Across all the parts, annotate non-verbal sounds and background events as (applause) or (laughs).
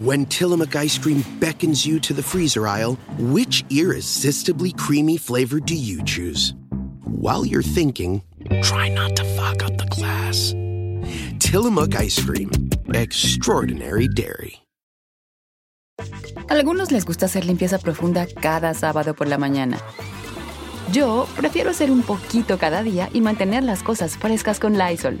When Tillamook ice cream beckons you to the freezer aisle, which irresistibly creamy flavor do you choose? While you're thinking, try not to fuck up the glass. Tillamook ice cream, extraordinary dairy. Algunos les gusta hacer limpieza profunda cada sábado por la mañana. Yo prefiero hacer un poquito cada día y mantener las cosas frescas con Lysol.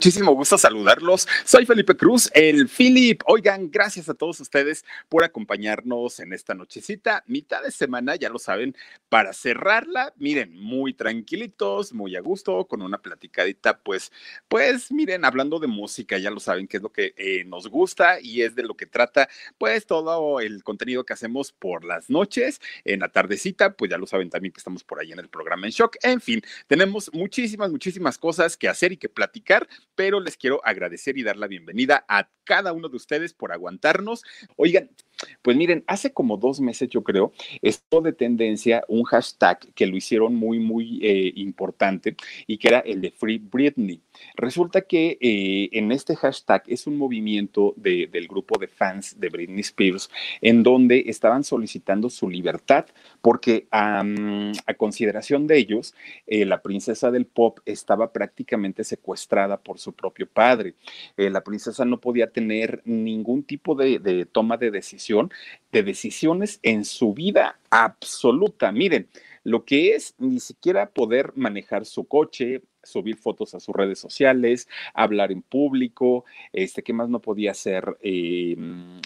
Muchísimo gusto saludarlos. Soy Felipe Cruz, el Philip. Oigan, gracias a todos ustedes por acompañarnos en esta nochecita, mitad de semana, ya lo saben, para cerrarla, miren, muy tranquilitos, muy a gusto, con una platicadita, pues, pues, miren, hablando de música, ya lo saben que es lo que eh, nos gusta y es de lo que trata, pues, todo el contenido que hacemos por las noches, en la tardecita, pues ya lo saben también que estamos por ahí en el programa en Shock. En fin, tenemos muchísimas, muchísimas cosas que hacer y que platicar pero les quiero agradecer y dar la bienvenida a cada uno de ustedes por aguantarnos. Oigan, pues miren, hace como dos meses yo creo, estuvo de tendencia un hashtag que lo hicieron muy, muy eh, importante y que era el de Free Britney. Resulta que eh, en este hashtag es un movimiento del grupo de fans de Britney Spears en donde estaban solicitando su libertad porque a consideración de ellos, eh, la princesa del pop estaba prácticamente secuestrada por su propio padre. la princesa no podía tener ningún tipo de toma de decisión de decisiones en su vida absoluta. Miren, lo que es ni siquiera poder manejar su coche, subir fotos a sus redes sociales, hablar en público, este, ¿qué más no podía hacer? Eh,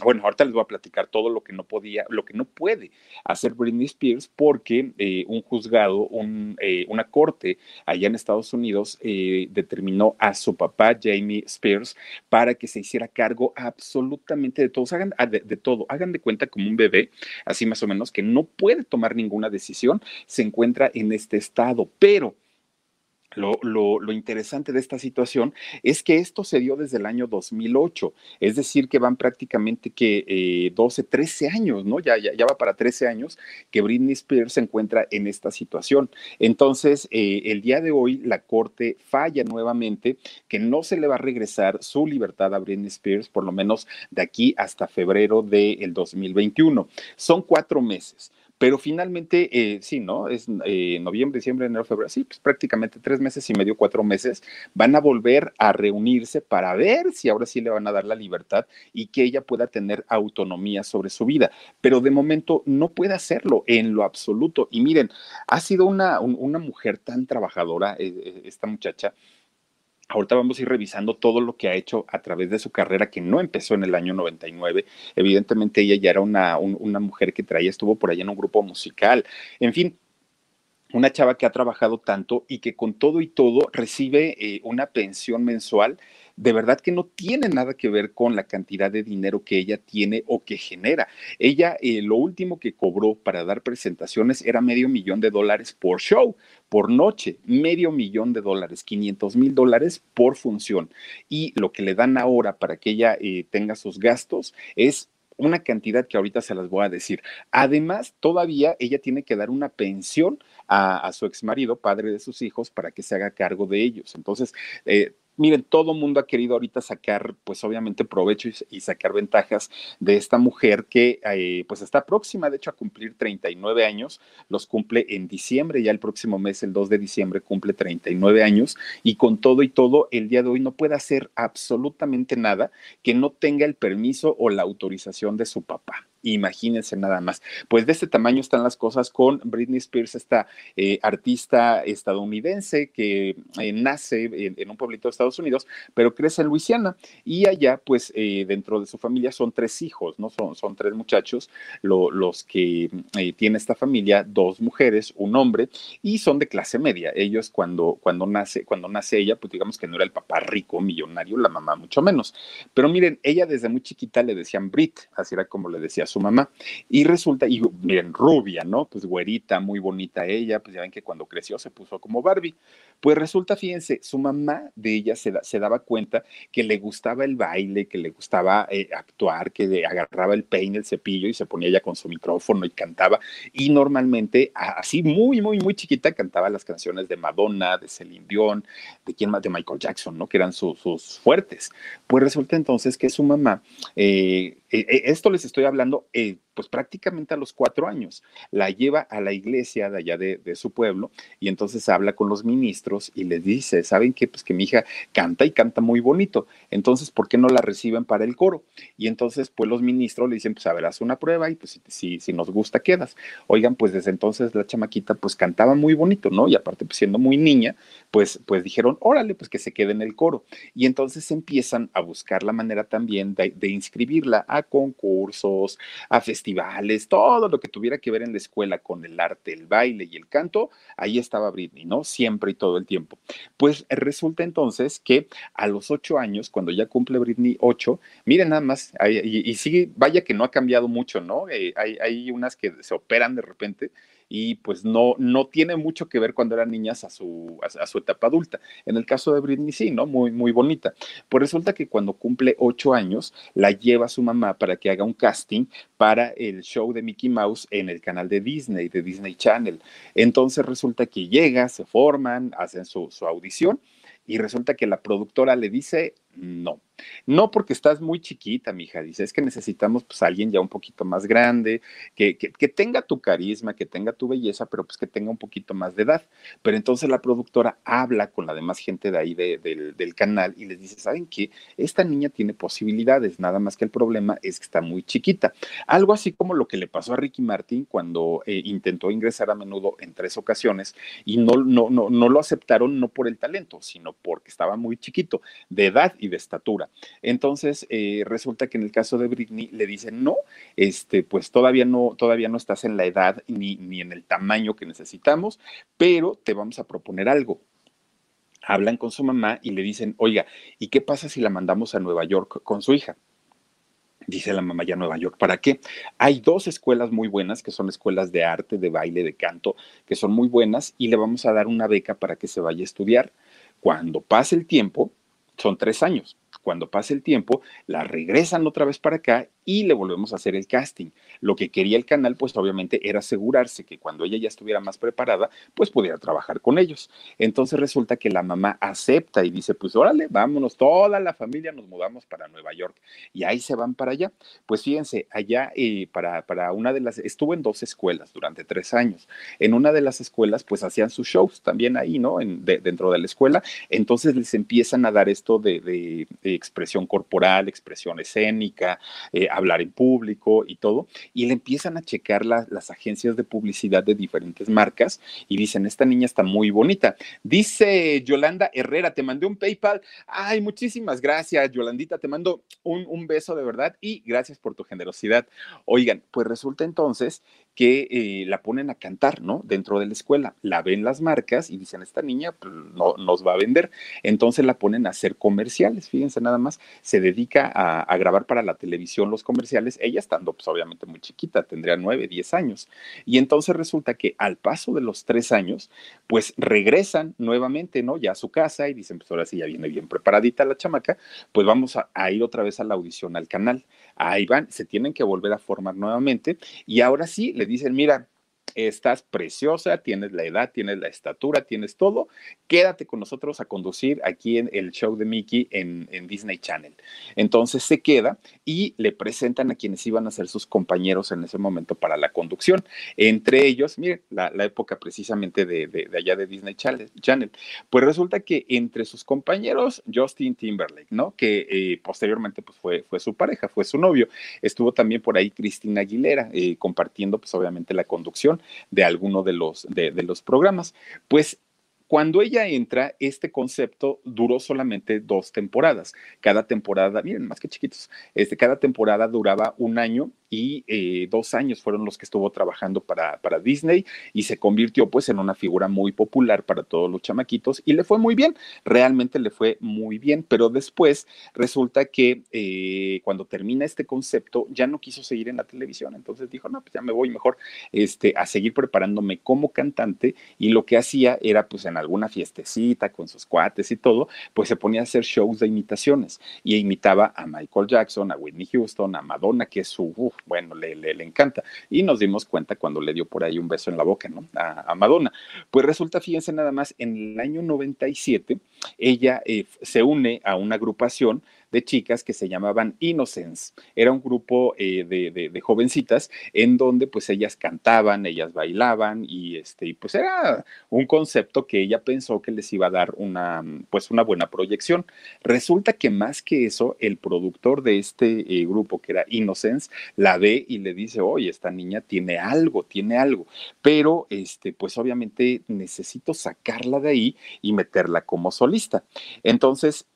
bueno, ahorita les voy a platicar todo lo que no podía, lo que no puede hacer Britney Spears porque eh, un juzgado, un, eh, una corte allá en Estados Unidos determinó a su papá, Jamie Spears, para que se hiciera cargo absolutamente de todos, hagan de, de todo, hagan de cuenta como un bebé, así más o menos, que no puede tomar ninguna decisión, se encuentra en este estado, pero lo, interesante de esta situación es que esto se dio desde el año 2008, es decir, que van prácticamente que 12, eh, 13 años, ¿no? Ya, ya, va para 13 años que Britney Spears se encuentra en esta situación. Entonces, eh, el día de hoy la Corte falla nuevamente que no se le va a regresar su libertad a Britney Spears, por lo menos de aquí hasta febrero del 2021. Son cuatro meses. Pero finalmente, eh, sí, ¿no? Es eh, noviembre, diciembre, enero, febrero, sí, pues prácticamente tres meses y medio, cuatro meses, van a volver a reunirse para ver si ahora sí le van a dar la libertad y que ella pueda tener autonomía sobre su vida. Pero de momento no puede hacerlo en lo absoluto. Y miren, ha sido una, una mujer tan trabajadora, eh, esta muchacha, Ahorita vamos a ir revisando todo lo que ha hecho a través de su carrera, que no empezó en el año 99. Evidentemente ella ya era una, una mujer que traía, estuvo por allá en un grupo musical. En fin, una chava que ha trabajado tanto y que con todo y todo recibe eh, una pensión mensual de verdad que no tiene nada que ver con la cantidad de dinero que ella tiene o que genera. Ella eh, lo último que cobró para dar presentaciones era medio millón de dólares por show, por noche, medio millón de dólares, 500 mil dólares por función. Y lo que le dan ahora para que ella eh, tenga sus gastos es una cantidad que ahorita se las voy a decir. Además, todavía ella tiene que dar una pensión a, su ex marido, padre de sus hijos, para que se haga cargo de ellos. Entonces, eh, miren, todo mundo ha querido ahorita sacar, pues obviamente provecho y, sacar ventajas de esta mujer que eh, pues está próxima, de hecho, a cumplir 39 años, los cumple en diciembre, ya el próximo mes, el 2 de diciembre, cumple 39 años y con todo y todo, el día de hoy no puede hacer absolutamente nada que no tenga el permiso o la autorización de su papá. Imagínense nada más. Pues de este tamaño están las cosas con Britney Spears, esta eh, artista estadounidense que eh, nace en, un pueblito de Estados Unidos, pero crece en Luisiana. Y allá, pues eh, dentro de su familia son tres hijos, ¿no? Son, son tres muchachos los que tiene esta familia, dos mujeres, un hombre, y son de clase media. Ellos cuando, cuando, nace, cuando nace ella, pues digamos que no era el papá rico, millonario, la mamá mucho menos. Pero miren, ella desde muy chiquita le decían Brit, así era como le decía su mamá. Y resulta, y miren, rubia, ¿no? Pues güerita, muy bonita ella, pues ya ven que cuando creció se puso como Barbie. Pues resulta, fíjense, su mamá de ella se, se daba cuenta que le gustaba el baile, que le gustaba eh, actuar, que agarraba el peine, el cepillo y se ponía ya con su micrófono y cantaba. Y normalmente, así muy, muy, muy chiquita, cantaba las canciones de Madonna, de Celine Dion, de quién más, de Michael Jackson, ¿no? Que eran sus fuertes. Pues resulta entonces que su mamá, eh, eh, esto les estoy hablando, Eight. Pues prácticamente a los cuatro años. La lleva a la iglesia de allá de, su pueblo y entonces habla con los ministros y les dice, ¿saben qué? Pues que mi hija canta y canta muy bonito. Entonces, ¿por qué no la reciben para el coro? Y entonces, pues los ministros le dicen, pues a ver, haz una prueba y pues si, si, nos gusta, quedas. Oigan, pues desde entonces la chamaquita pues cantaba muy bonito, ¿no? Y aparte, pues siendo muy niña, pues, pues dijeron, órale, pues que se quede en el coro. Y entonces empiezan a buscar la manera también de, de inscribirla a concursos, a festivales todo lo que tuviera que ver en la escuela con el arte, el baile y el canto, ahí estaba Britney, ¿no? Siempre y todo el tiempo. Pues resulta entonces que a los ocho años, cuando ya cumple Britney ocho, miren nada más, y, sí, vaya que no ha cambiado mucho, ¿no? Eh, hay unas que se operan de repente y pues no, no tiene mucho que ver cuando eran niñas a su, a, su etapa adulta. En el caso de Britney sí, ¿no? Muy, muy bonita. Pues resulta que cuando cumple ocho años, la lleva su mamá para que haga un casting para el show de Mickey Mouse en el canal de Disney, de Disney Channel. Entonces resulta que llega, se forman, hacen su, su audición y resulta que la productora le dice no. No porque estás muy chiquita, mija, dice, es que necesitamos pues alguien ya un poquito más grande, que, que, tenga tu carisma, que tenga tu belleza, pero pues que tenga un poquito más de edad. Pero entonces la productora habla con la demás gente de ahí del canal y les dice, ¿saben qué? Esta niña tiene posibilidades, nada más que el problema es que está muy chiquita. Algo así como lo que le pasó a Ricky Martin cuando eh, intentó ingresar a menudo en tres ocasiones y no, no, no, no lo aceptaron no por el talento, sino porque estaba muy chiquito de edad y de estatura. Entonces, eh, resulta que en el caso de Britney le dicen, no, este, pues todavía no, todavía no estás en la edad ni, ni en el tamaño que necesitamos, pero te vamos a proponer algo hablan con su mamá y le dicen, oiga, ¿y qué pasa si la mandamos a Nueva York con su hija? Dice la mamá ya Nueva York, ¿para qué? Hay dos escuelas muy buenas, que son escuelas de arte, de baile, de canto, que son muy buenas, y le vamos a dar una beca para que se vaya a estudiar. Cuando pase el tiempo, son tres años. Cuando pase el tiempo, la regresan otra vez para acá y le volvemos a hacer el casting. Lo que quería el canal, pues obviamente era asegurarse que cuando ella ya estuviera más preparada, pues pudiera trabajar con ellos. Entonces resulta que la mamá acepta y dice, pues órale, vámonos, toda la familia nos mudamos para Nueva York y ahí se van para allá. Pues fíjense, allá eh, para, para una de las, estuvo en dos escuelas durante tres años. En una de las escuelas, pues hacían sus shows también ahí, ¿no? En, dentro de la escuela. Entonces les empiezan a dar esto de, expresión corporal, expresión escénica, eh, hablar en público y todo, y le empiezan a checar las agencias de publicidad de diferentes marcas y dicen, esta niña está muy bonita. Dice Yolanda Herrera, te mandé un PayPal. Ay, muchísimas gracias, Yolandita, te mando un, un beso de verdad y gracias por tu generosidad. Oigan, pues resulta entonces que eh, la ponen a cantar, ¿no? Dentro de la escuela. La ven las marcas y dicen, esta niña pues, no, nos va a vender. Entonces la ponen a hacer comerciales, fíjense nada más. Se dedica a, grabar para la televisión los comerciales, ella estando pues obviamente muy chiquita, tendría nueve, diez años. Y entonces resulta que al paso de los tres años, pues regresan nuevamente, ¿no? Ya a su casa y dicen, pues ahora sí ya viene bien preparadita la chamaca, pues vamos a ir otra vez a la audición al canal ahí van, se tienen que volver a formar nuevamente y ahora sí le dicen, mira, estás preciosa, tienes la edad, tienes la estatura, tienes todo, quédate con nosotros a conducir aquí en el show de Mickey en, Disney Channel. Entonces se queda y le presentan a quienes iban a ser sus compañeros en ese momento para la conducción. Entre ellos, miren, la, época precisamente de, allá de Disney Channel. Pues resulta que entre sus compañeros, Justin Timberlake, ¿no? Que eh, posteriormente pues fue, fue su pareja, fue su novio. Estuvo también por ahí Cristina Aguilera eh, compartiendo pues obviamente la conducción de alguno de los, de, los programas. Pues cuando ella entra, este concepto duró solamente dos temporadas. Cada temporada, miren, más que chiquitos, este, cada temporada duraba un año y eh, dos años fueron los que estuvo trabajando para, para Disney y se convirtió pues en una figura muy popular para todos los chamaquitos y le fue muy bien, realmente le fue muy bien, pero después resulta que eh, cuando termina este concepto ya no quiso seguir en la televisión, entonces dijo, no, pues ya me voy mejor este, a seguir preparándome como cantante y lo que hacía era pues en alguna fiestecita con sus cuates y todo, pues se ponía a hacer shows de imitaciones y imitaba a Michael Jackson, a Whitney Houston, a Madonna, que es su, bueno, le, le, encanta. Y nos dimos cuenta cuando le dio por ahí un beso en la boca, ¿no? A, Madonna. Pues resulta, fíjense nada más, en el año 97, ella eh, se une a una agrupación de chicas que se llamaban Innocence. Era un grupo eh, de, jovencitas en donde pues ellas cantaban, ellas bailaban y este, pues era un concepto que ella pensó que les iba a dar una, pues una buena proyección. Resulta que más que eso, el productor de este eh, grupo, que era Innocence, la ve y le dice, oye, esta niña tiene algo, tiene algo, pero este, pues obviamente necesito sacarla de ahí y meterla como solista. Entonces,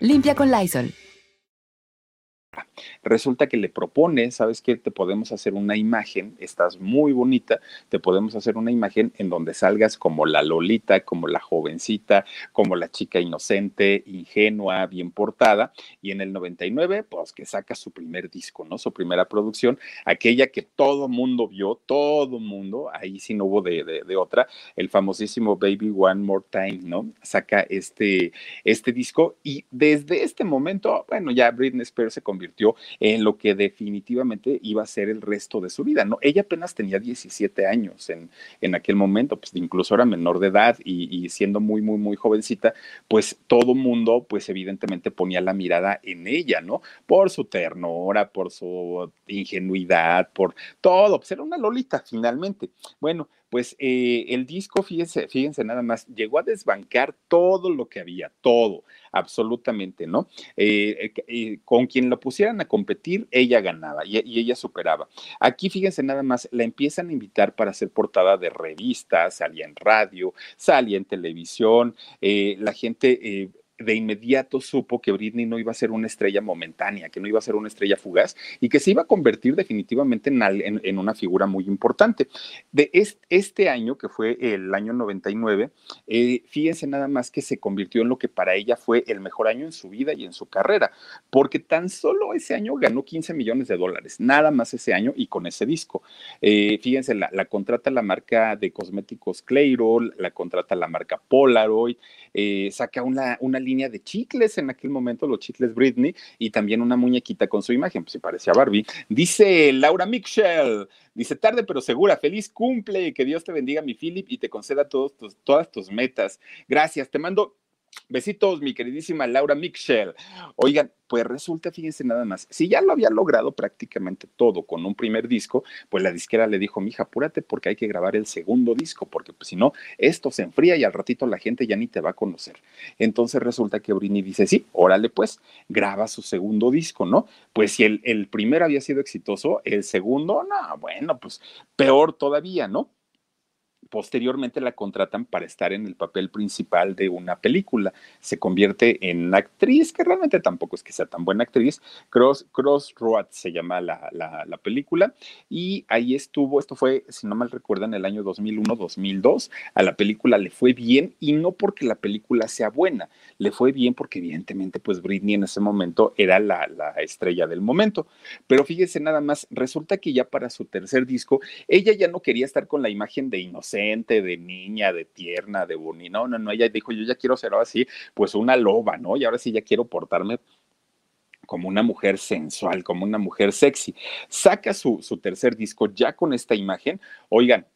limpia con Lysol. Resulta que le propone, ¿sabes qué? Te podemos hacer una imagen, estás muy bonita, te podemos hacer una imagen en donde salgas como la Lolita, como la jovencita, como la chica inocente, ingenua, bien portada, y en el 99, pues que saca su primer disco, ¿no? Su primera producción, aquella que todo mundo vio, todo mundo, ahí sí no hubo de, de, otra, el famosísimo Baby One More Time, ¿no? Saca este, este disco y desde este momento, bueno, ya Britney Spears se convirtió en lo que definitivamente iba a ser el resto de su vida, ¿no? Ella apenas tenía 17 años en, en aquel momento, pues incluso era menor de edad y, siendo muy, muy, muy jovencita, pues todo mundo, pues evidentemente ponía la mirada en ella, ¿no? Por su ternura, por su ingenuidad, por todo, pues era una lolita finalmente. Bueno, pues eh, el disco, fíjense, fíjense nada más, llegó a desbancar todo lo que había, todo, absolutamente, ¿no? Eh, eh, con quien lo pusieran a competir, ella ganaba y, ella superaba. Aquí, fíjense nada más, la empiezan a invitar para ser portada de revistas, salía en radio, salía en televisión, la gente de inmediato supo que Britney no iba a ser una estrella momentánea, que no iba a ser una estrella fugaz y que se iba a convertir definitivamente en, en, una figura muy importante. De este, año, que fue el año 99, eh, fíjense nada más que se convirtió en lo que para ella fue el mejor año en su vida y en su carrera, porque tan solo ese año ganó 15 millones de dólares, nada más ese año y con ese disco. Eh, fíjense, la, la, contrata la marca de cosméticos Clairo, la contrata la marca Polaroid, eh, saca una, una línea de chicles en aquel momento, los chicles Britney, y también una muñequita con su imagen, pues si parecía Barbie. Dice Laura Mitchell, dice tarde pero segura, feliz cumple, que Dios te bendiga mi Philip y te conceda todos tus, todas tus metas. Gracias, te mando Besitos, mi queridísima Laura Mitchell. Oigan, pues resulta, fíjense nada más, si ya lo había logrado prácticamente todo con un primer disco, pues la disquera le dijo, mija, apúrate porque hay que grabar el segundo disco, porque pues, si no, esto se enfría y al ratito la gente ya ni te va a conocer. Entonces resulta que Brini dice, sí, órale pues, graba su segundo disco, ¿no? Pues si el, el primero había sido exitoso, el segundo, no, bueno, pues peor todavía, ¿no? Posteriormente la contratan para estar en el papel principal de una película. Se convierte en actriz, que realmente tampoco es que sea tan buena actriz. Cross, Crossroad se llama la, la, película. Y ahí estuvo, esto fue, si no mal recuerdan, el año 2001-2002. A la película le fue bien y no porque la película sea buena, le fue bien porque evidentemente pues Britney en ese momento era la, la estrella del momento. Pero fíjense nada más, resulta que ya para su tercer disco, ella ya no quería estar con la imagen de inocente de niña, de tierna, de bonita. No, no, no, ella dijo, yo ya quiero ser así, pues una loba, ¿no? Y ahora sí ya quiero portarme como una mujer sensual, como una mujer sexy. Saca su, su tercer disco ya con esta imagen. Oigan,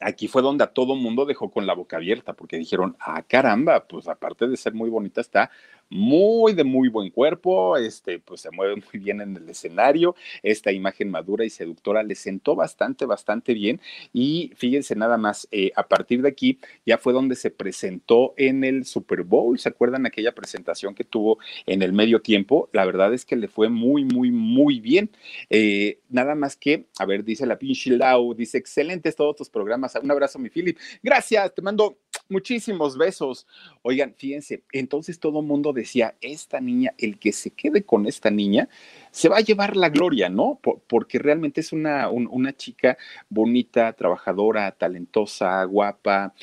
aquí fue donde a todo mundo dejó con la boca abierta, porque dijeron, ah, caramba, pues aparte de ser muy bonita, está muy de muy buen cuerpo, este, pues se mueve muy bien en el escenario, esta imagen madura y seductora le sentó bastante, bastante bien y fíjense nada más, eh, a partir de aquí ya fue donde se presentó en el Super Bowl, ¿se acuerdan aquella presentación que tuvo en el medio tiempo? La verdad es que le fue muy, muy, muy bien. Eh, nada más que, a ver, dice la pinche dice, excelentes todos tus programas, un abrazo mi Philip, gracias, te mando muchísimos besos. Oigan, fíjense, entonces todo el mundo decía, esta niña, el que se quede con esta niña, se va a llevar la gloria, ¿no? porque realmente es una, una chica bonita, trabajadora, talentosa, guapa,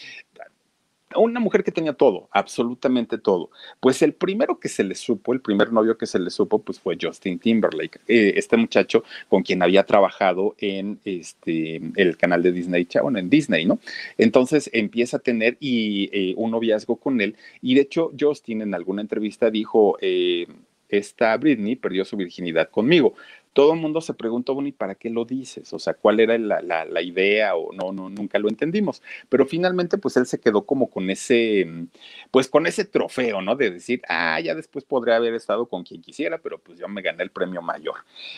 una mujer que tenía todo, absolutamente todo. Pues el primero que se le supo, el primer novio que se le supo, pues fue Justin Timberlake, eh, este muchacho con quien había trabajado en este, el canal de Disney, bueno, en Disney, ¿no? Entonces empieza a tener y, eh, un noviazgo con él y de hecho Justin en alguna entrevista dijo, eh, esta Britney perdió su virginidad conmigo todo el mundo se preguntó, bueno, ¿y para qué lo dices? O sea, ¿cuál era la, idea? O no, no, nunca lo entendimos. Pero finalmente, pues él se quedó como con ese, pues con ese trofeo, ¿no? De decir, ah, ya después podría haber estado con quien quisiera, pero pues yo me gané el premio mayor.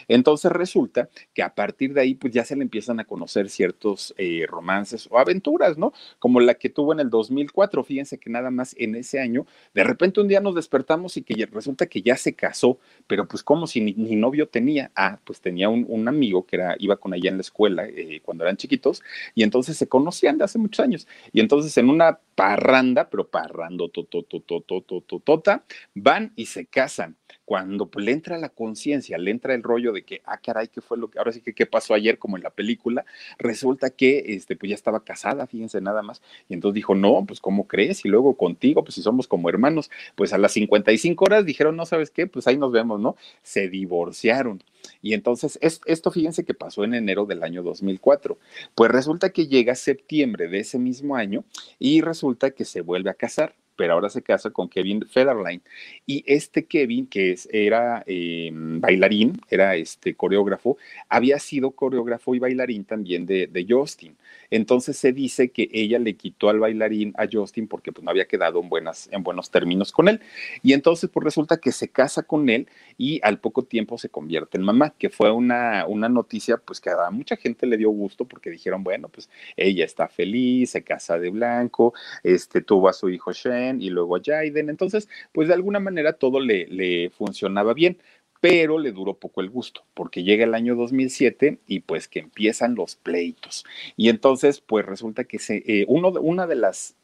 Entonces resulta que a partir de ahí, pues ya se le empiezan a conocer ciertos eh, romances o aventuras, ¿no? Como la que tuvo en el 2004. Fíjense que nada más en ese año, de repente un día nos despertamos y que resulta que ya se casó, pero pues como si ni novio tenía pues tenía un, amigo que era, iba con ella en la escuela eh, cuando eran chiquitos, y entonces se conocían de hace muchos años. Y entonces en una parranda, pero parrando, tota, van y se casan. Cuando pues, le entra la conciencia, le entra el rollo de que, ah, caray, ¿qué fue lo que, ahora sí que, ¿qué pasó ayer? Como en la película, resulta que, este, pues ya estaba casada, fíjense nada más. Y entonces dijo, no, pues, ¿cómo crees? Y luego contigo, pues si somos como hermanos, pues a las 55 horas dijeron, no, ¿sabes qué? Pues ahí nos vemos, ¿no? Se divorciaron. Y entonces, esto fíjense que pasó en enero del año 2004. Pues resulta que llega septiembre de ese mismo año y resulta que se vuelve a casar pero ahora se casa con Kevin Federline. Y este Kevin, que es, era em, bailarín, era este coreógrafo, había sido coreógrafo y bailarín también de, de, Justin. Entonces se dice que ella le quitó al bailarín a Justin porque pues, no había quedado en, buenas, en buenos términos con él. Y entonces pues resulta que se casa con él y al poco tiempo se convierte en mamá, que fue una, una noticia pues que a mucha gente le dio gusto porque dijeron, bueno, pues ella está feliz, se casa de blanco, este, tuvo a su hijo Shane, y luego a Jaden. Entonces, pues de alguna manera todo le, funcionaba bien pero le duró poco el gusto, porque llega el año 2007 y pues que empiezan los pleitos. Y entonces, pues resulta que eh, uno, una de las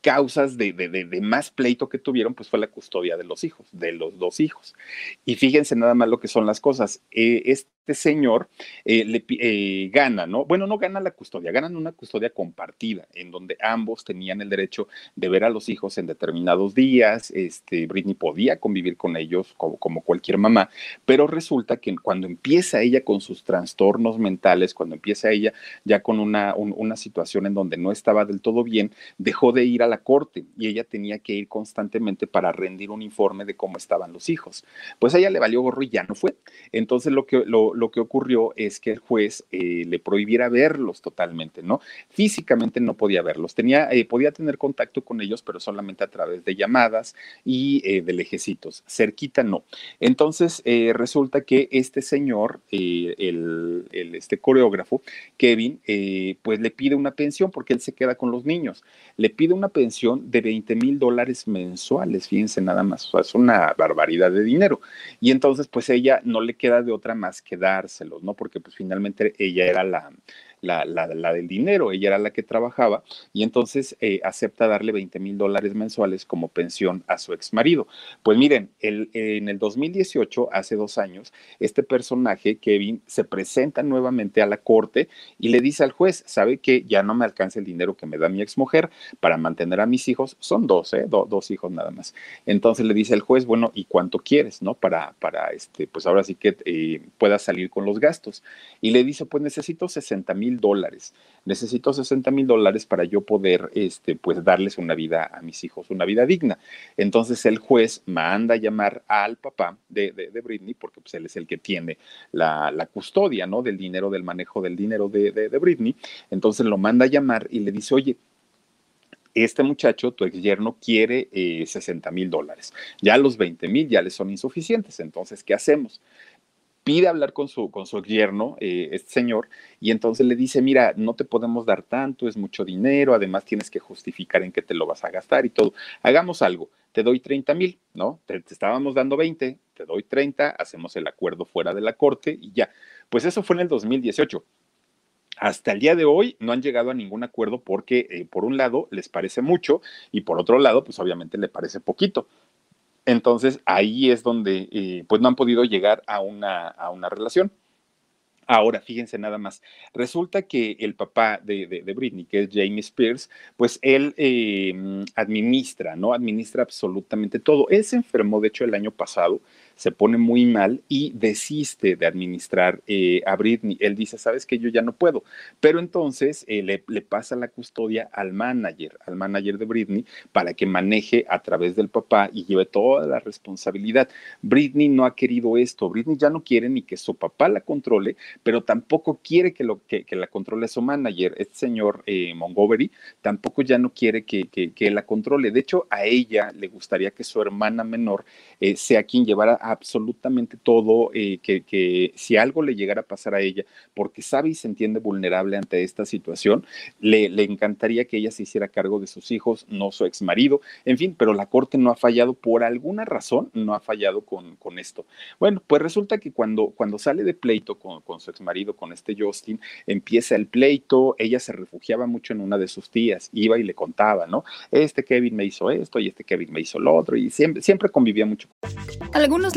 causas de, más pleito que tuvieron, pues fue la custodia de los hijos, de los dos hijos. Y fíjense nada más lo que son las cosas. Eh, señor eh, le eh, gana, ¿no? Bueno, no gana la custodia, ganan una custodia compartida, en donde ambos tenían el derecho de ver a los hijos en determinados días. Este, Britney podía convivir con ellos como, como cualquier mamá, pero resulta que cuando empieza ella con sus trastornos mentales, cuando empieza ella ya con una, una situación en donde no estaba del todo bien, dejó de ir a la corte y ella tenía que ir constantemente para rendir un informe de cómo estaban los hijos. Pues a ella le valió gorro y ya no fue. Entonces lo que, lo, lo que ocurrió es que el juez eh, le prohibiera verlos totalmente, ¿no? Físicamente no podía verlos, tenía, eh, podía tener contacto con ellos, pero solamente a través de llamadas y eh, de lejecitos, cerquita no. Entonces resulta que este señor, el, este coreógrafo, Kevin, pues le pide una pensión porque él se queda con los niños, le pide una pensión de 20 mil dólares mensuales, fíjense nada más, es una barbaridad de dinero. Y entonces pues ella no le queda de otra más que dárselos, ¿no? Porque pues finalmente ella era la, la, la, del dinero, ella era la que trabajaba y entonces eh, acepta darle 20 mil dólares mensuales como pensión a su ex marido. Pues miren, el, en el 2018, hace dos años, este personaje, Kevin, se presenta nuevamente a la corte y le dice al juez, sabe que ya no me alcanza el dinero que me da mi ex mujer para mantener a mis hijos, son dos, ¿eh? dos hijos nada más. Entonces le dice al juez, bueno, ¿y cuánto quieres, no? Para, para este, pues ahora sí que eh, salir con los gastos. Y le dice, pues necesito 60 mil dólares. Necesito 60 mil dólares para yo poder, este, pues, darles una vida a mis hijos, una vida digna. Entonces el juez manda a llamar al papá de, de, Britney, porque pues, él es el que tiene la, la, custodia, ¿no? Del dinero, del manejo del dinero de, de Britney. Entonces lo manda a llamar y le dice, oye, este muchacho, tu ex yerno, quiere 60 mil dólares. Ya los 20 mil ya le son insuficientes. Entonces, ¿qué hacemos? Pide hablar con su, con su yerno, eh, este señor, y entonces le dice, mira, no te podemos dar tanto, es mucho dinero, además tienes que justificar en qué te lo vas a gastar y todo. Hagamos algo, te doy 30 mil, ¿no? Te, estábamos dando 20, te doy 30, hacemos el acuerdo fuera de la corte y ya. Pues eso fue en el 2018. Hasta el día de hoy no han llegado a ningún acuerdo porque, eh, por un lado, les parece mucho y por otro lado, pues obviamente le parece poquito. Entonces ahí es donde eh, pues no han podido llegar a una, a una relación. Ahora, fíjense nada más, resulta que el papá de, de, Britney, que es Jamie Spears, pues él eh, administra, ¿no? Administra absolutamente todo. Él se enfermó, de hecho, el año pasado, se pone muy mal y desiste de administrar eh, a Britney. Él dice, sabes que yo ya no puedo, pero entonces eh, le, pasa la custodia al manager, al manager de Britney, para que maneje a través del papá y lleve toda la responsabilidad. Britney no ha querido esto, Britney ya no quiere ni que su papá la controle, pero tampoco quiere que, lo, que, que la controle su manager, este señor eh, Montgomery, tampoco ya no quiere que, que, la controle. De hecho, a ella le gustaría que su hermana menor sea quien llevara absolutamente todo, eh, que, si algo le llegara a pasar a ella, porque sabe y se entiende vulnerable ante esta situación, le, le encantaría que ella se hiciera cargo de sus hijos, no su ex marido, en fin, pero la corte no ha fallado por alguna razón, no ha fallado con, con esto. Bueno, pues resulta que cuando, cuando sale de pleito con, con su ex marido, con este Justin, empieza el pleito, ella se refugiaba mucho en una de sus tías, iba y le contaba, ¿no? Este Kevin me hizo esto y este Kevin me hizo lo otro, y siempre, siempre convivía mucho. Algunos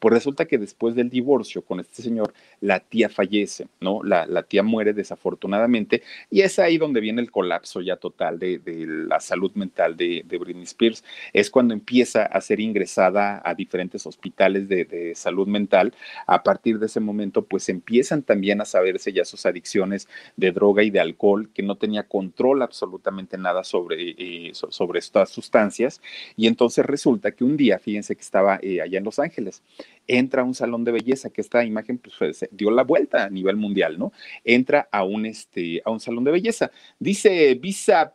Pues resulta que después del divorcio con este señor, la tía fallece, ¿no? La, tía muere desafortunadamente y es ahí donde viene el colapso ya total de, la salud mental de, Britney Spears. Es cuando empieza a ser ingresada a diferentes hospitales de, de, salud mental. A partir de ese momento, pues empiezan también a saberse ya sus adicciones de droga y de alcohol, que no tenía control absolutamente nada sobre, eh, sobre estas sustancias. Y entonces resulta que un día, fíjense que estaba eh, allá en Los Ángeles, entra a un salón de belleza, que esta imagen pues, dio la vuelta a nivel mundial, ¿no? Entra a un, este, a un salón de belleza. Dice Visa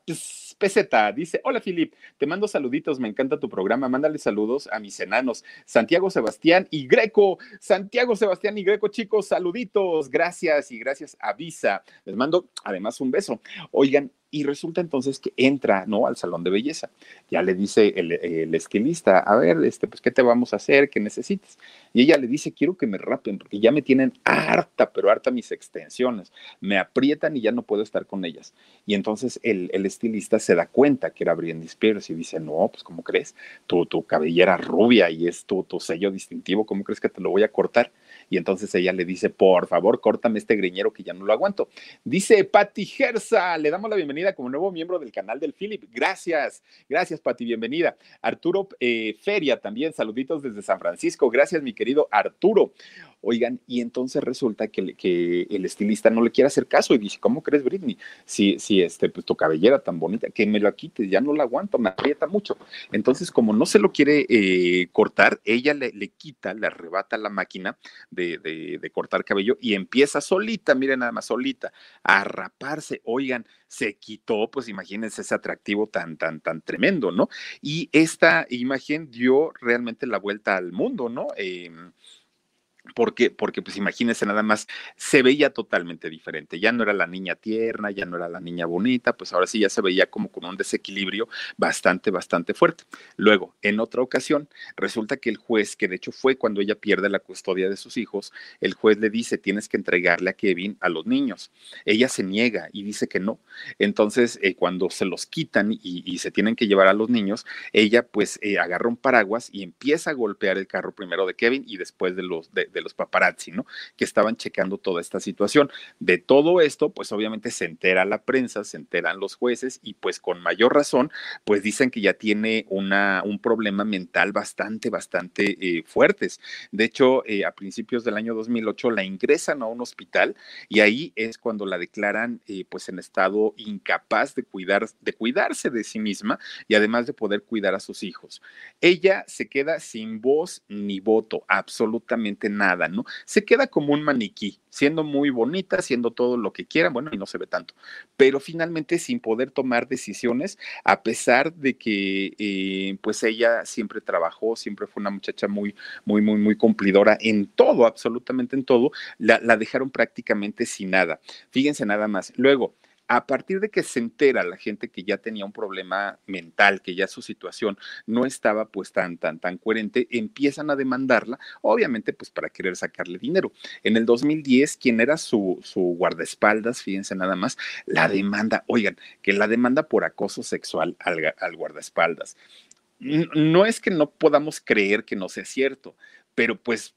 Peseta, dice, hola Filip, te mando saluditos, me encanta tu programa, mándale saludos a mis enanos, Santiago Sebastián y Greco, Santiago Sebastián y Greco, chicos, saluditos, gracias y gracias a Visa. Les mando además un beso. Oigan, y resulta entonces que entra, ¿no? Al salón de belleza. Ya le dice el, el, estilista, a ver, este, pues, ¿qué te vamos a hacer? ¿Qué necesitas? Y ella le dice, quiero que me rapen, porque ya me tienen harta, pero harta mis extensiones. Me aprietan y ya no puedo estar con ellas. Y entonces el, el estilista se da cuenta que era Britney Spears y dice, no, pues, ¿cómo crees? Tu, tu cabellera rubia y es tu, tu sello distintivo, ¿cómo crees que te lo voy a cortar? Y entonces ella le dice, por favor, córtame este greñero que ya no lo aguanto. Dice Patti Gersa, le damos la bienvenida como nuevo miembro del canal del Philip. Gracias, gracias Patti, bienvenida. Arturo eh, Feria también, saluditos desde San Francisco. Gracias, mi querido Arturo. Oigan, y entonces resulta que, que, el estilista no le quiere hacer caso y dice, ¿cómo crees, Britney? Si, si este, pues tu cabellera tan bonita, que me lo quites, ya no la aguanto, me aprieta mucho. Entonces, como no se lo quiere eh, cortar, ella le, le, quita, le arrebata la máquina de, de, de cortar cabello y empieza solita, miren nada más, solita, a raparse. Oigan, se quitó, pues imagínense ese atractivo tan, tan, tan tremendo, ¿no? Y esta imagen dio realmente la vuelta al mundo, ¿no? Eh, porque, porque pues imagínense nada más, se veía totalmente diferente, ya no era la niña tierna, ya no era la niña bonita, pues ahora sí ya se veía como con un desequilibrio bastante, bastante fuerte. Luego, en otra ocasión, resulta que el juez, que de hecho fue cuando ella pierde la custodia de sus hijos, el juez le dice, tienes que entregarle a Kevin a los niños. Ella se niega y dice que no. Entonces, eh, cuando se los quitan y, se tienen que llevar a los niños, ella pues eh, agarra un paraguas y empieza a golpear el carro primero de Kevin y después de los... De, de los paparazzi, ¿no? Que estaban checando toda esta situación. De todo esto, pues obviamente se entera la prensa, se enteran los jueces y pues con mayor razón, pues dicen que ya tiene una, un problema mental bastante, bastante eh, fuertes. De hecho, eh, a principios del año 2008 la ingresan a un hospital y ahí es cuando la declaran eh, pues en estado incapaz de, cuidar, de cuidarse de sí misma y además de poder cuidar a sus hijos. Ella se queda sin voz ni voto, absolutamente nada, ¿no? Se queda como un maniquí, siendo muy bonita, siendo todo lo que quiera, bueno, y no se ve tanto, pero finalmente sin poder tomar decisiones, a pesar de que eh, pues ella siempre trabajó, siempre fue una muchacha muy, muy, muy, muy cumplidora en todo, absolutamente en todo, la, la dejaron prácticamente sin nada. Fíjense nada más. Luego, a partir de que se entera la gente que ya tenía un problema mental, que ya su situación no estaba pues tan, tan, tan coherente, empiezan a demandarla, obviamente pues para querer sacarle dinero. En el 2010, quien era su, su guardaespaldas, fíjense nada más, la demanda, oigan, que la demanda por acoso sexual al, al guardaespaldas. No es que no podamos creer que no sea cierto, pero pues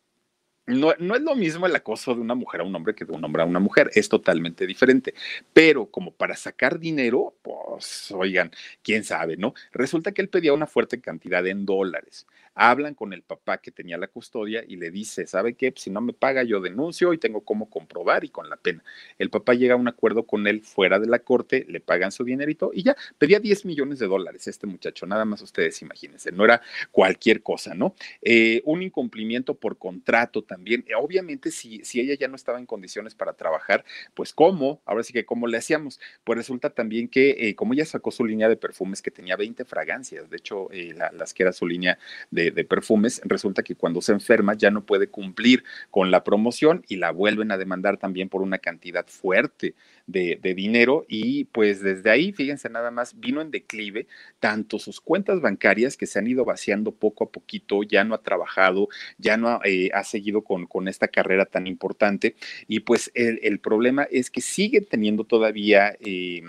no, no, es lo mismo el acoso de una mujer a un hombre que de un hombre a una mujer, es totalmente diferente. Pero como para sacar dinero, pues oigan, quién sabe, ¿no? Resulta que él pedía una fuerte cantidad en dólares hablan con el papá que tenía la custodia y le dice, ¿sabe qué? Si no me paga, yo denuncio y tengo cómo comprobar y con la pena. El papá llega a un acuerdo con él fuera de la corte, le pagan su dinerito y ya, pedía 10 millones de dólares este muchacho, nada más ustedes imagínense, no era cualquier cosa, ¿no? Eh, un incumplimiento por contrato también, eh, obviamente si, si ella ya no estaba en condiciones para trabajar, pues ¿cómo? Ahora sí que ¿cómo le hacíamos? Pues resulta también que eh, como ella sacó su línea de perfumes que tenía 20 fragancias, de hecho las que era su línea de de, perfumes, resulta que cuando se enferma ya no puede cumplir con la promoción y la vuelven a demandar también por una cantidad fuerte de, dinero y pues desde ahí, fíjense nada más, vino en declive tanto sus cuentas bancarias que se han ido vaciando poco a poquito, ya no ha trabajado, ya no ha, eh, seguido con, con, esta carrera tan importante y pues el, problema es que sigue teniendo todavía... Eh,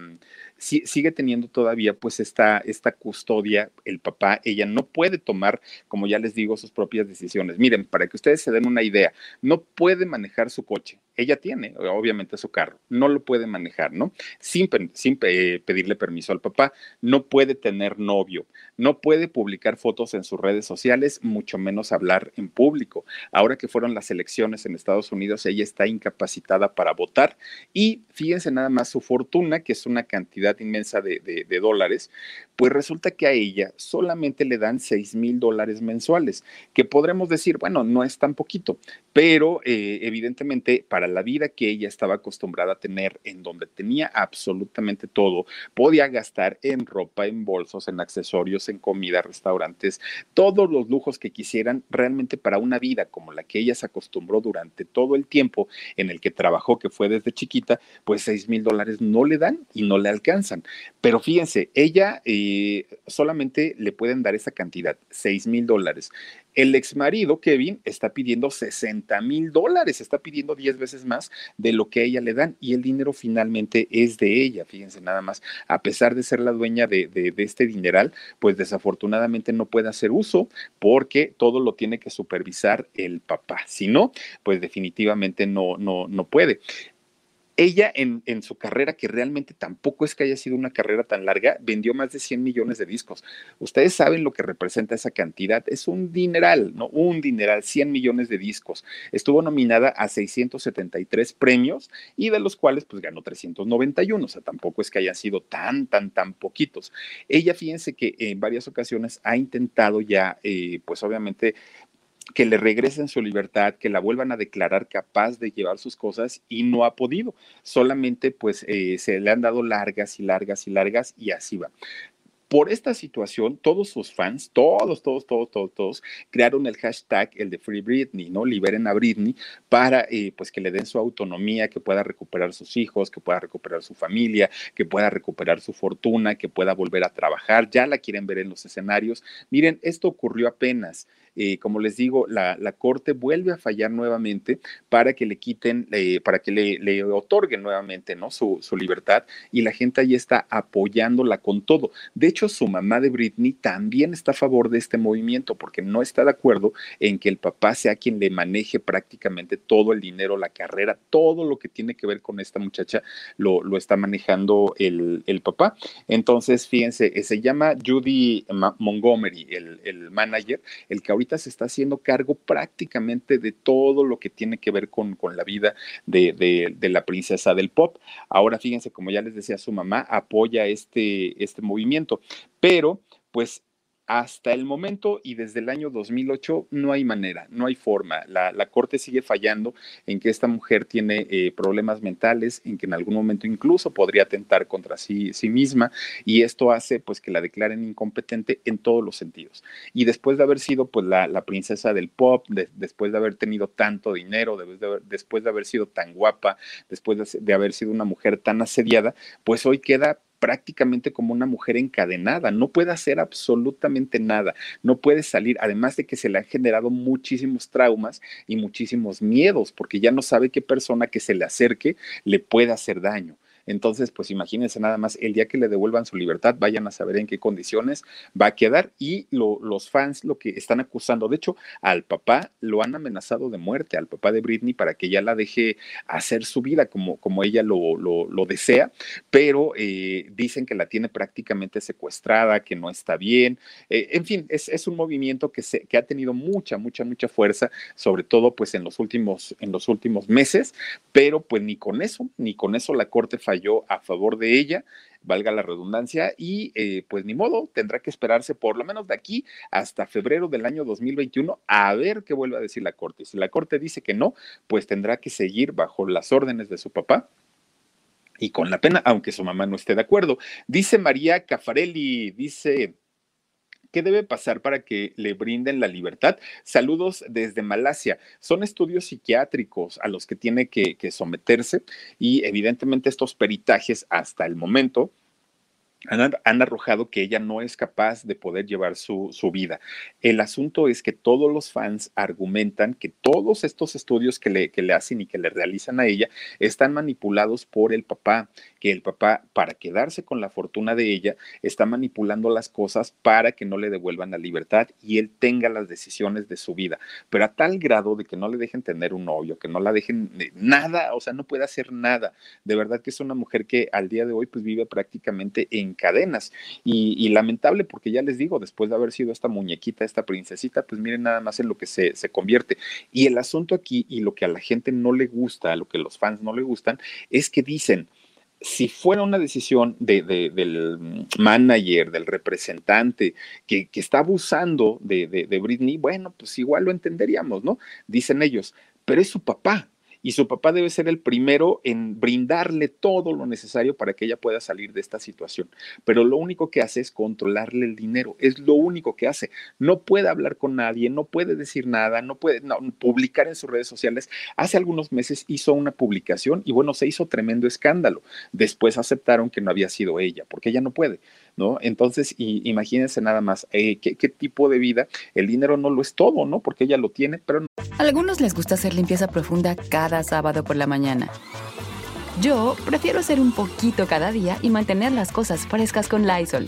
sigue teniendo todavía pues esta, esta custodia, el papá, ella no puede tomar, como ya les digo, sus propias decisiones. Miren, para que ustedes se den una idea, no puede manejar su coche. Ella tiene, obviamente, su carro, no lo puede manejar, ¿no? Sin, sin pedirle permiso al papá, no puede tener novio, no puede publicar fotos en sus redes sociales, mucho menos hablar en público. Ahora que fueron las elecciones en Estados Unidos, ella está incapacitada para votar y fíjense nada más su fortuna, que es una cantidad inmensa de, dólares, pues resulta que a ella solamente le dan 6 mil dólares mensuales, que podremos decir, bueno, no es tan poquito, pero eh, evidentemente para la vida que ella estaba acostumbrada a tener, en donde tenía absolutamente todo, podía gastar en ropa, en bolsos, en accesorios, en comida, restaurantes, todos los lujos que quisieran, realmente para una vida como la que ella se acostumbró durante todo el tiempo en el que trabajó, que fue desde chiquita, pues 6 mil dólares no le dan y no le alcanzan pero fíjense, ella eh, solamente le pueden dar esa cantidad, 6 mil dólares. El ex marido, Kevin, está pidiendo 60 mil dólares, está pidiendo 10 veces más de lo que a ella le dan y el dinero finalmente es de ella, fíjense nada más, a pesar de ser la dueña de, de, de este dineral, pues desafortunadamente no puede hacer uso porque todo lo tiene que supervisar el papá, si no, pues definitivamente no, no, no puede ella en, su carrera, que realmente tampoco es que haya sido una carrera tan larga, vendió más de 100 millones de discos. Ustedes saben lo que representa esa cantidad. Es un dineral, ¿no? Un dineral, 100 millones de discos. Estuvo nominada a 673 premios y de los cuales pues ganó 391. O sea, tampoco es que hayan sido tan, tan, tan poquitos. Ella, fíjense que en varias ocasiones ha intentado ya, eh, pues obviamente, que le regresen su libertad, que la vuelvan a declarar capaz de llevar sus cosas y no ha podido. Solamente pues eh, se le han dado largas y largas y largas y así va. Por esta situación, todos sus fans, todos, todos, todos, todos, todos, crearon el hashtag, el de Free Britney, ¿no? Liberen a Britney para, eh, pues, que le den su autonomía, que pueda recuperar sus hijos, que pueda recuperar su familia, que pueda recuperar su fortuna, que pueda volver a trabajar. Ya la quieren ver en los escenarios. Miren, esto ocurrió apenas eh, como les digo, la, corte vuelve a fallar nuevamente para que le quiten, eh, para que le, otorguen nuevamente ¿no? Su, su, libertad y la gente ahí está apoyándola con todo. De hecho, su mamá de Britney también está a favor de este movimiento porque no está de acuerdo en que el papá sea quien le maneje prácticamente todo el dinero, la carrera, todo lo que tiene que ver con esta muchacha lo, lo está manejando el, el papá. Entonces, fíjense, eh, se llama Judy Montgomery, el, el manager, el que ahorita se está haciendo cargo prácticamente de todo lo que tiene que ver con, con la vida de, de, la princesa del pop. Ahora fíjense, como ya les decía, su mamá apoya este, este movimiento, pero pues hasta el momento y desde el año 2008 no hay manera, no hay forma. La, Corte sigue fallando en que esta mujer tiene eh, problemas mentales, en que en algún momento incluso podría atentar contra sí, sí misma y esto hace pues que la declaren incompetente en todos los sentidos. Y después de haber sido pues la, princesa del pop, después de haber tenido tanto dinero, después de haber sido tan guapa, después de haber sido una mujer tan asediada, pues hoy queda prácticamente como una mujer encadenada, no puede hacer absolutamente nada, no puede salir, además de que se le han generado muchísimos traumas y muchísimos miedos, porque ya no sabe qué persona que se le acerque le puede hacer daño. Entonces, pues imagínense nada más, el día que le devuelvan su libertad, vayan a saber en qué condiciones va a quedar y los fans lo que están acusando, de hecho, al papá lo han amenazado de muerte, al papá de Britney, para que ya la deje hacer su vida como, como ella lo, lo, desea, pero eh, dicen que la tiene prácticamente secuestrada, que no está bien, eh, en fin, es, es, un movimiento que, se, que ha tenido mucha, mucha, mucha fuerza, sobre todo pues en los últimos, en los últimos meses, pero pues ni con eso, ni con eso la Corte falló a favor de ella, valga la redundancia, y eh, pues ni modo, tendrá que esperarse por lo menos de aquí hasta febrero del año 2021 a ver qué vuelve a decir la Corte. Si la Corte dice que no, pues tendrá que seguir bajo las órdenes de su papá y con la pena, aunque su mamá no esté de acuerdo. Dice María Cafarelli, dice... ¿Qué debe pasar para que le brinden la libertad? Saludos desde Malasia. Son estudios psiquiátricos a los que tiene que, someterse y evidentemente estos peritajes hasta el momento han, arrojado que ella no es capaz de poder llevar su, vida. El asunto es que todos los fans argumentan que todos estos estudios que le, que le hacen y que le realizan a ella están manipulados por el papá, que el papá, para quedarse con la fortuna de ella, está manipulando las cosas para que no le devuelvan la libertad y él tenga las decisiones de su vida, pero a tal grado de que no le dejen tener un novio, que no la dejen nada, o sea, no puede hacer nada. De verdad que es una mujer que al día de hoy pues vive prácticamente en cadenas. Y, lamentable porque ya les digo, después de haber sido esta muñequita, esta princesita, pues miren nada más en lo que se, se convierte. Y el asunto aquí y lo que a la gente no le gusta, lo que los fans no le gustan, es que dicen, si fuera una decisión de, del manager, del representante, que, que está abusando de, de, Britney, bueno, pues igual lo entenderíamos, ¿no? Dicen ellos, pero es su papá y su papá debe ser el primero en brindarle todo lo necesario para que ella pueda salir de esta situación. Pero lo único que hace es controlarle el dinero, es lo único que hace. No puede hablar con nadie, no puede decir nada, no puede publicar en sus redes sociales. Hace algunos meses hizo una publicación y bueno, se hizo tremendo escándalo. Después aceptaron que no había sido ella, porque ella no puede. Entonces, imagínense nada más, eh, ¿qué, ¿qué, tipo de vida, el dinero no lo es todo, ¿no? Porque ella lo tiene, pero no. Algunos les gusta hacer limpieza profunda cada sábado por la mañana. Yo prefiero hacer un poquito cada día y mantener las cosas frescas con Lysol.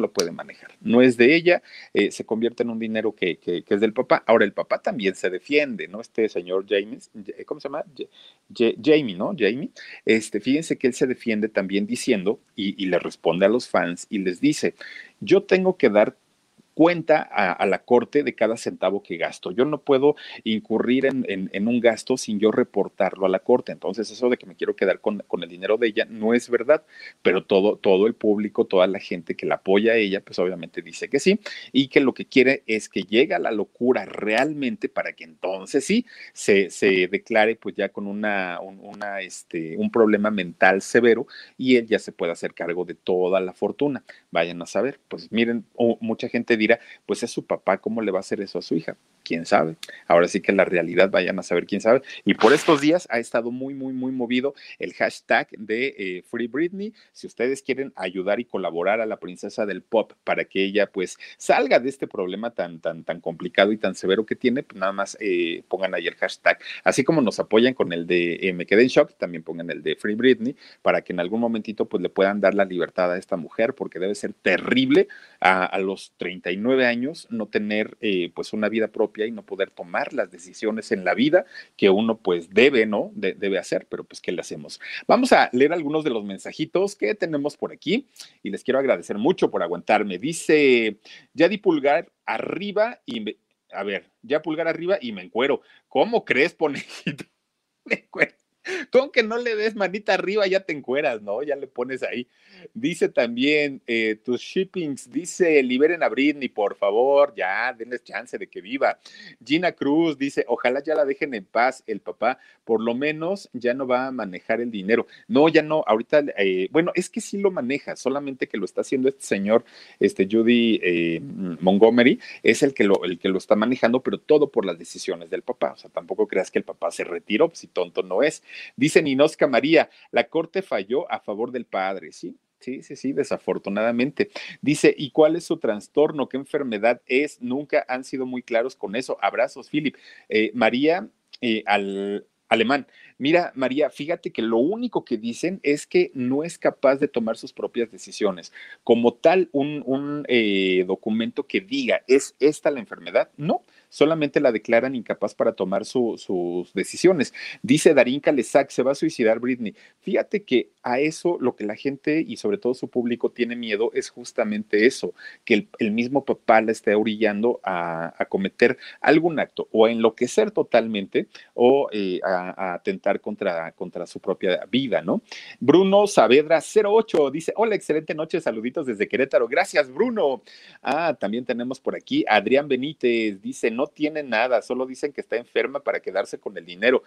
lo puede manejar. No es de ella, eh, se convierte en un dinero que, que, es del papá. Ahora, el papá también se defiende, ¿no? Este señor James, ¿cómo se llama? Jamie, ¿no? Jamie. Este, fíjense que él se defiende también diciendo y, y le responde a los fans y les dice, yo tengo que dar cuenta a, la corte de cada centavo que gasto. Yo no puedo incurrir en, un gasto sin yo reportarlo a la corte. Entonces, eso de que me quiero quedar con, el dinero de ella no es verdad, pero todo, todo el público, toda la gente que la apoya a ella, pues obviamente dice que sí, y que lo que quiere es que llegue a la locura realmente para que entonces sí se, declare pues ya con una, este, un problema mental severo y él ya se pueda hacer cargo de toda la fortuna. Vayan a saber, pues miren, mucha gente dirá, pues es su papá, ¿cómo le va a hacer eso a su hija? quién sabe. Ahora sí que la realidad vayan a saber quién sabe. Y por estos días ha estado muy, muy, muy movido el hashtag de eh, Free Britney. Si ustedes quieren ayudar y colaborar a la princesa del pop para que ella pues salga de este problema tan, tan, tan complicado y tan severo que tiene, pues nada más eh, pongan ahí el hashtag. Así como nos apoyan con el de eh, Me quedé en shock, también pongan el de Free Britney para que en algún momentito pues le puedan dar la libertad a esta mujer porque debe ser terrible a, a los 39 años no tener pues una vida propia y no poder tomar las decisiones en la vida que uno pues debe, ¿no? debe hacer, pero pues ¿qué le hacemos? Vamos a leer algunos de los mensajitos que tenemos por aquí y les quiero agradecer mucho por aguantarme. Dice, ya di pulgar arriba y me, a ver, ya pulgar arriba y me encuero. ¿Cómo crees, (laughs) ponejito? Me encuero. Con que no le des manita arriba ya te encueras, ¿no? Ya le pones ahí. Dice también, eh, tus shippings, dice, liberen a Britney, por favor, ya, denles chance de que viva. Gina Cruz dice, ojalá ya la dejen en paz el papá, por lo menos ya no va a manejar el dinero. No, ya no, ahorita, eh, bueno, es que sí lo maneja, solamente que lo está haciendo este señor, este Judy eh, Montgomery, es el que, lo, el que lo está manejando, pero todo por las decisiones del papá. O sea, tampoco creas que el papá se retiró, si tonto no es. Dice Ninosca María, la corte falló a favor del padre, ¿sí? Sí, sí, sí, desafortunadamente. Dice, ¿y cuál es su trastorno? ¿Qué enfermedad es? Nunca han sido muy claros con eso. Abrazos, Philip. Eh, María, eh, al alemán. Mira, María, fíjate que lo único que dicen es que no es capaz de tomar sus propias decisiones. Como tal, un, un eh, documento que diga, ¿es esta la enfermedad? No solamente la declaran incapaz para tomar sus decisiones. Dice Darín Calesac, se va a suicidar Britney. Fíjate que a eso lo que la gente y sobre todo su público tiene miedo es justamente eso, que el, mismo papá la esté orillando a, cometer algún acto o a enloquecer totalmente o eh, a, atentar contra, contra su propia vida, ¿no? Bruno Saavedra 08 dice, hola, excelente noche, saluditos desde Querétaro. Gracias, Bruno. Ah, también tenemos por aquí Adrián Benítez, dice, no no tiene nada, solo dicen que está enferma para quedarse con el dinero.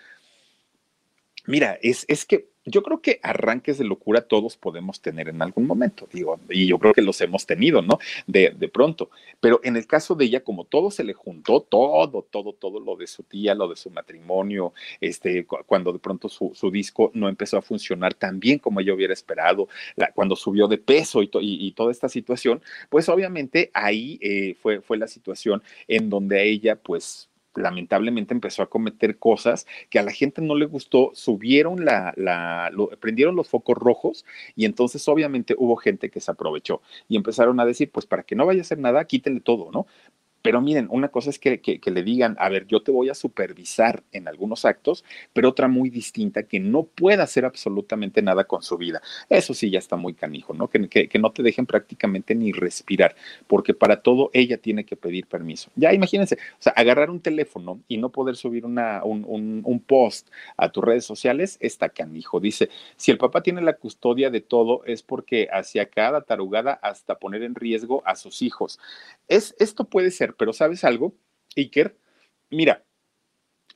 Mira, es, es que yo creo que arranques de locura todos podemos tener en algún momento, digo, y yo creo que los hemos tenido, ¿no? De, de, pronto. Pero en el caso de ella, como todo se le juntó, todo, todo, todo lo de su tía, lo de su matrimonio, este, cuando de pronto su, disco no empezó a funcionar tan bien como ella hubiera esperado, cuando subió de peso y, y, toda esta situación, pues obviamente ahí eh, fue, fue la situación en donde a ella, pues, lamentablemente empezó a cometer cosas que a la gente no le gustó, subieron la, la prendieron los focos rojos y entonces obviamente hubo gente que se aprovechó y empezaron a decir, pues para que no vaya a hacer nada, quítenle todo, ¿no? Pero miren, una cosa es que, le digan, a ver, yo te voy a supervisar en algunos actos, pero otra muy distinta, que no pueda hacer absolutamente nada con su vida. Eso sí ya está muy canijo, ¿no? Que, que, no te dejen prácticamente ni respirar, porque para todo ella tiene que pedir permiso. Ya imagínense, o sea, agarrar un teléfono y no poder subir una, un, un, un post a tus redes sociales está canijo. Dice, si el papá tiene la custodia de todo, es porque hacia cada tarugada hasta poner en riesgo a sus hijos. Es, esto puede ser pero ¿sabes algo, Iker? Mira,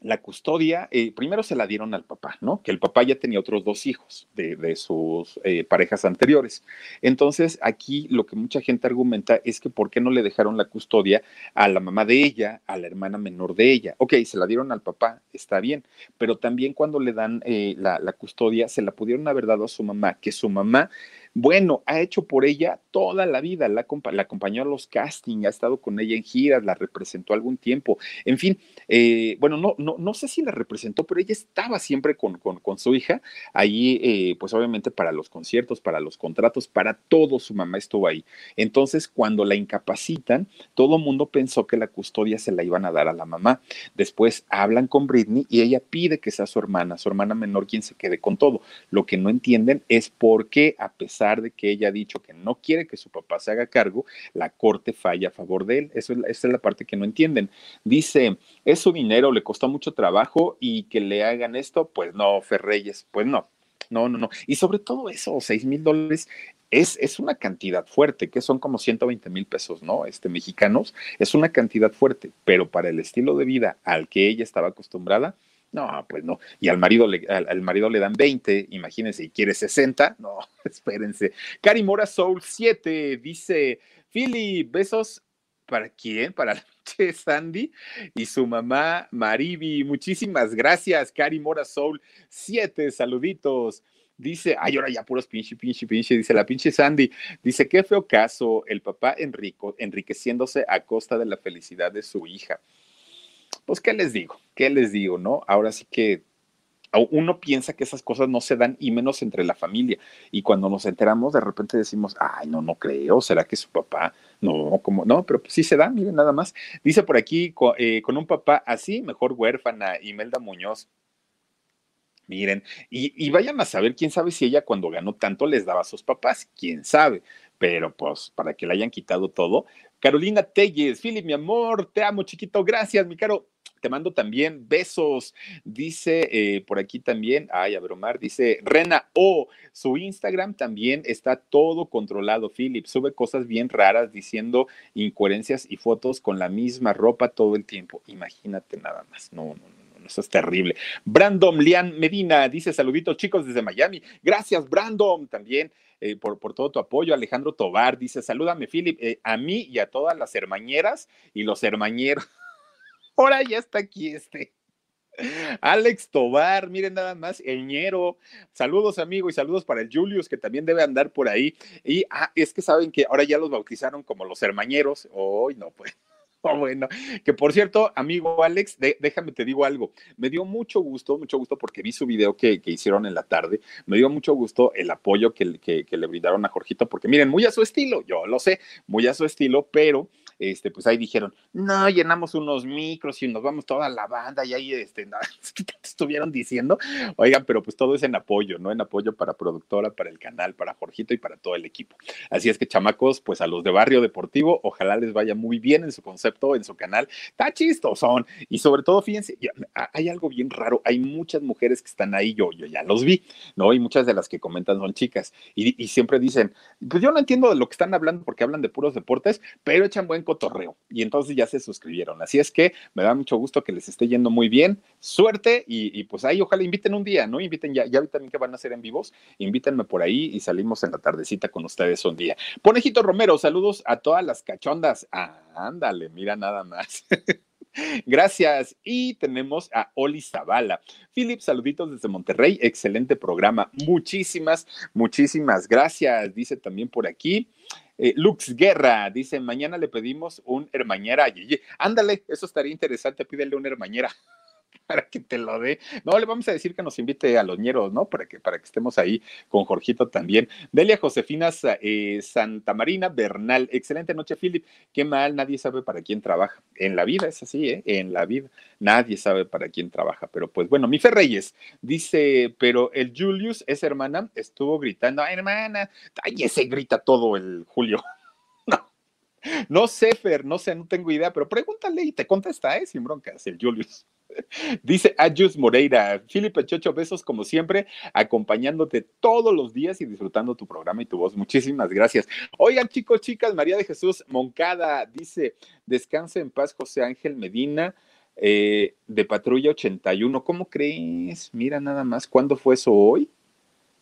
la custodia, eh, primero se la dieron al papá, ¿no? Que el papá ya tenía otros dos hijos de, sus eh, parejas anteriores. Entonces, aquí lo que mucha gente argumenta es que ¿por qué no le dejaron la custodia a la mamá de ella, a la hermana menor de ella? Ok, se la dieron al papá, está bien, pero también cuando le dan eh, la, la custodia, se la pudieron haber dado a su mamá, que su mamá bueno, ha hecho por ella toda la vida, la, acompañó a los castings, ha estado con ella en giras, la representó algún tiempo, en fin, eh, bueno, no, no, no sé si la representó, pero ella estaba siempre con, con, su hija, ahí, eh, pues obviamente para los conciertos, para los contratos, para todo su mamá estuvo ahí. Entonces, cuando la incapacitan, todo el mundo pensó que la custodia se la iban a dar a la mamá. Después hablan con Britney y ella pide que sea su hermana, su hermana menor quien se quede con todo. Lo que no entienden es por qué, a pesar de que ella ha dicho que no quiere que su papá se haga cargo, la corte falla a favor de él. Eso es, esa es la parte que no entienden. Dice, es su dinero, le costó mucho trabajo y que le hagan esto, pues no, Ferreyes, pues no. No, no, no. Y sobre todo eso, seis mil dólares es, es, una cantidad fuerte, que son como 120 mil pesos, ¿no? Este, mexicanos, es una cantidad fuerte, pero para el estilo de vida al que ella estaba acostumbrada, no, pues no. Y al marido le, al, marido le dan 20, imagínense, y quiere 60. No, (laughs) espérense. Cari Mora Soul 7 dice: Philly, besos. ¿Para quién? Para la noche Sandy y su mamá Maribi. Muchísimas gracias, Cari Mora Soul 7. Saluditos. Dice, ay, ahora ya puros pinche, pinche, pinche, dice la pinche Sandy, dice, qué feo caso, el papá Enrico enriqueciéndose a costa de la felicidad de su hija pues, ¿qué les digo? ¿Qué les digo, no? Ahora sí que uno piensa que esas cosas no se dan y menos entre la familia. Y cuando nos enteramos, de repente decimos, ay, no, no creo, ¿será que su papá? No, como, no, pero pues sí se da, miren nada más. Dice por aquí, eh, con, un papá así, mejor huérfana, Imelda Muñoz. Miren, y, y, vayan a saber, quién sabe si ella cuando ganó tanto les daba a sus papás, quién sabe, pero pues para que le hayan quitado todo. Carolina Telles, Philip, mi amor, te amo, chiquito, gracias, mi caro te mando también besos. Dice eh, por aquí también, ay, a bromar, dice Rena O, su Instagram también está todo controlado, Philip. Sube cosas bien raras diciendo incoherencias y fotos con la misma ropa todo el tiempo. Imagínate nada más. No, no, no. Eso es terrible. Brandon Lian Medina dice: Saluditos, chicos, desde Miami. Gracias, Brandon, también. Eh, por, por, todo tu apoyo. Alejandro Tobar dice: Salúdame, Philip, eh, a mí y a todas las hermañeras y los hermañeros. Ahora ya está aquí este. Alex Tobar, miren nada más, Eñero. Saludos, amigo, y saludos para el Julius, que también debe andar por ahí. Y ah, es que saben que ahora ya los bautizaron como los hermañeros. Hoy no, pues. (laughs) Oh, bueno, que por cierto, amigo Alex, déjame te digo algo. Me dio mucho gusto, mucho gusto porque vi su video que, hicieron en la tarde. Me dio mucho gusto el apoyo que, que, le brindaron a Jorgito, porque miren, muy a su estilo, yo lo sé, muy a su estilo, pero este, pues ahí dijeron, no, llenamos unos micros y nos vamos toda la banda y ahí, este, (laughs) estuvieron diciendo, oigan, pero pues todo es en apoyo, ¿no? En apoyo para productora, para el canal, para Jorgito y para todo el equipo. Así es que, chamacos, pues a los de Barrio Deportivo, ojalá les vaya muy bien en su concepto, en su canal. Está son Y sobre todo, fíjense, hay algo bien raro, hay muchas mujeres que están ahí, yo, yo ya los vi, ¿no? Y muchas de las que comentan son chicas. Y, y siempre dicen, pues yo no entiendo de lo que están hablando porque hablan de puros deportes, pero echan buen torreo Y entonces ya se suscribieron. Así es que me da mucho gusto que les esté yendo muy bien. Suerte y, pues ahí ojalá inviten un día, ¿no? Inviten ya, ya vi también que van a hacer en vivos. Invítenme por ahí y salimos en la tardecita con ustedes un día. Ponejito Romero, saludos a todas las cachondas. ándale, mira nada más. (laughs) Gracias. Y tenemos a Oli Zavala. Philip, saluditos desde Monterrey. Excelente programa. Muchísimas, muchísimas gracias. Dice también por aquí. Eh, Lux Guerra dice: Mañana le pedimos un hermañera a Ándale, eso estaría interesante. Pídele una hermañera para que te lo dé. No, le vamos a decir que nos invite a los ñeros, ¿no? Para que, para que estemos ahí con Jorgito también. Delia Josefina eh, Santa Marina Bernal. Excelente noche, Philip. Qué mal, nadie sabe para quién trabaja. En la vida es así, ¿eh? En la vida. Nadie sabe para quién trabaja. Pero pues bueno, mi Reyes dice, pero el Julius, esa hermana, estuvo gritando, hermana, ay, ese grita todo el Julio. (laughs) no. No sé, Fer, no sé, no tengo idea, pero pregúntale y te contesta, ¿eh? Sin broncas, el Julius. Dice Ayus Moreira, Filipe Chocho, besos como siempre, acompañándote todos los días y disfrutando tu programa y tu voz. Muchísimas gracias. Oigan, chicos, chicas, María de Jesús Moncada dice, descanse en paz, José Ángel Medina. Eh, de Patrulla 81, ¿cómo crees? Mira nada más, ¿cuándo fue eso hoy?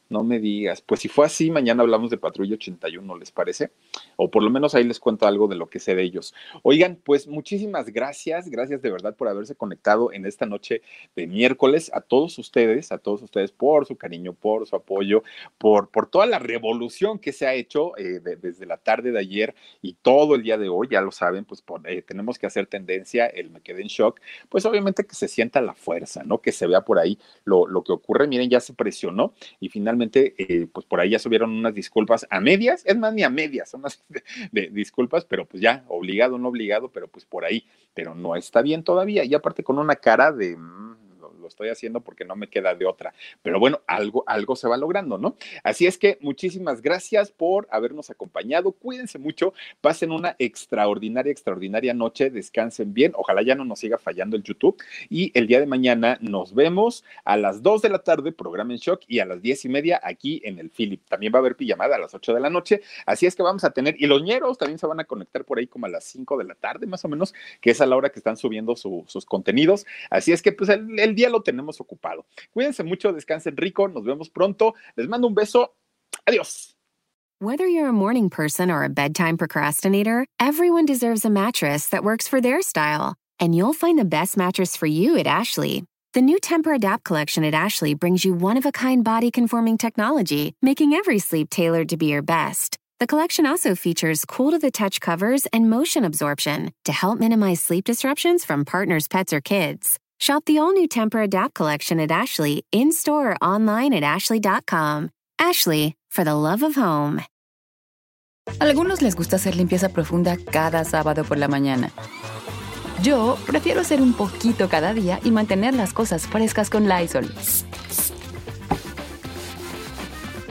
No me digas. Pues si fue así, mañana hablamos de Patrulla 81, ¿les parece? O por lo menos ahí les cuento algo de lo que sé de ellos. Oigan, pues muchísimas gracias. Gracias de verdad por haberse conectado en esta noche de miércoles. A todos ustedes, a todos ustedes por su cariño, por su apoyo, por, por toda la revolución que se ha hecho eh, desde la tarde de ayer y todo el día de hoy. Ya lo saben, pues eh, tenemos que hacer tendencia. El me quedé en shock. Pues obviamente que se sienta la fuerza, ¿no? Que se vea por ahí lo, lo que ocurre. Miren, ya se presionó y finalmente eh, pues por ahí ya subieron unas disculpas a medias, es más, ni a medias, son unas de, disculpas, pero pues ya, obligado, no obligado, pero pues por ahí, pero no está bien todavía, y aparte con una cara de, mm, lo estoy haciendo porque no me queda de otra. Pero bueno, algo, algo se va logrando, ¿no? Así es que muchísimas gracias por habernos acompañado. Cuídense mucho, pasen una extraordinaria, extraordinaria noche, descansen bien. Ojalá ya no nos siga fallando el YouTube. Y el día de mañana nos vemos a las 2 de la tarde, programa en shock, y a las 10 y media aquí en el Philip. También va a haber pijamada a las 8 de la noche. Así es que vamos a tener, y los ñeros también se van a conectar por ahí como a las 5 de la tarde, más o menos, que es a la hora que están subiendo sus contenidos. Así es que pues el, el día lo tenemos ocupado. Cuídense mucho, descansen rico, nos vemos pronto. Les mando un beso. Adiós. Whether you're a morning person or a bedtime procrastinator, everyone deserves a mattress that works for their style. And you'll find the best mattress for you at Ashley. The new Temper Adapt collection at Ashley brings you one of a kind body conforming technology, making every sleep tailored to be your best. The collection also features cool to the touch covers and motion absorption to help minimize sleep disruptions from partners, pets, or kids. Shop the all new Temper Adapt collection at Ashley in store or online at ashley.com. Ashley, for the love of home. Algunos les gusta hacer limpieza profunda cada sábado por la mañana. Yo prefiero hacer un poquito cada día y mantener las cosas frescas con Lysol.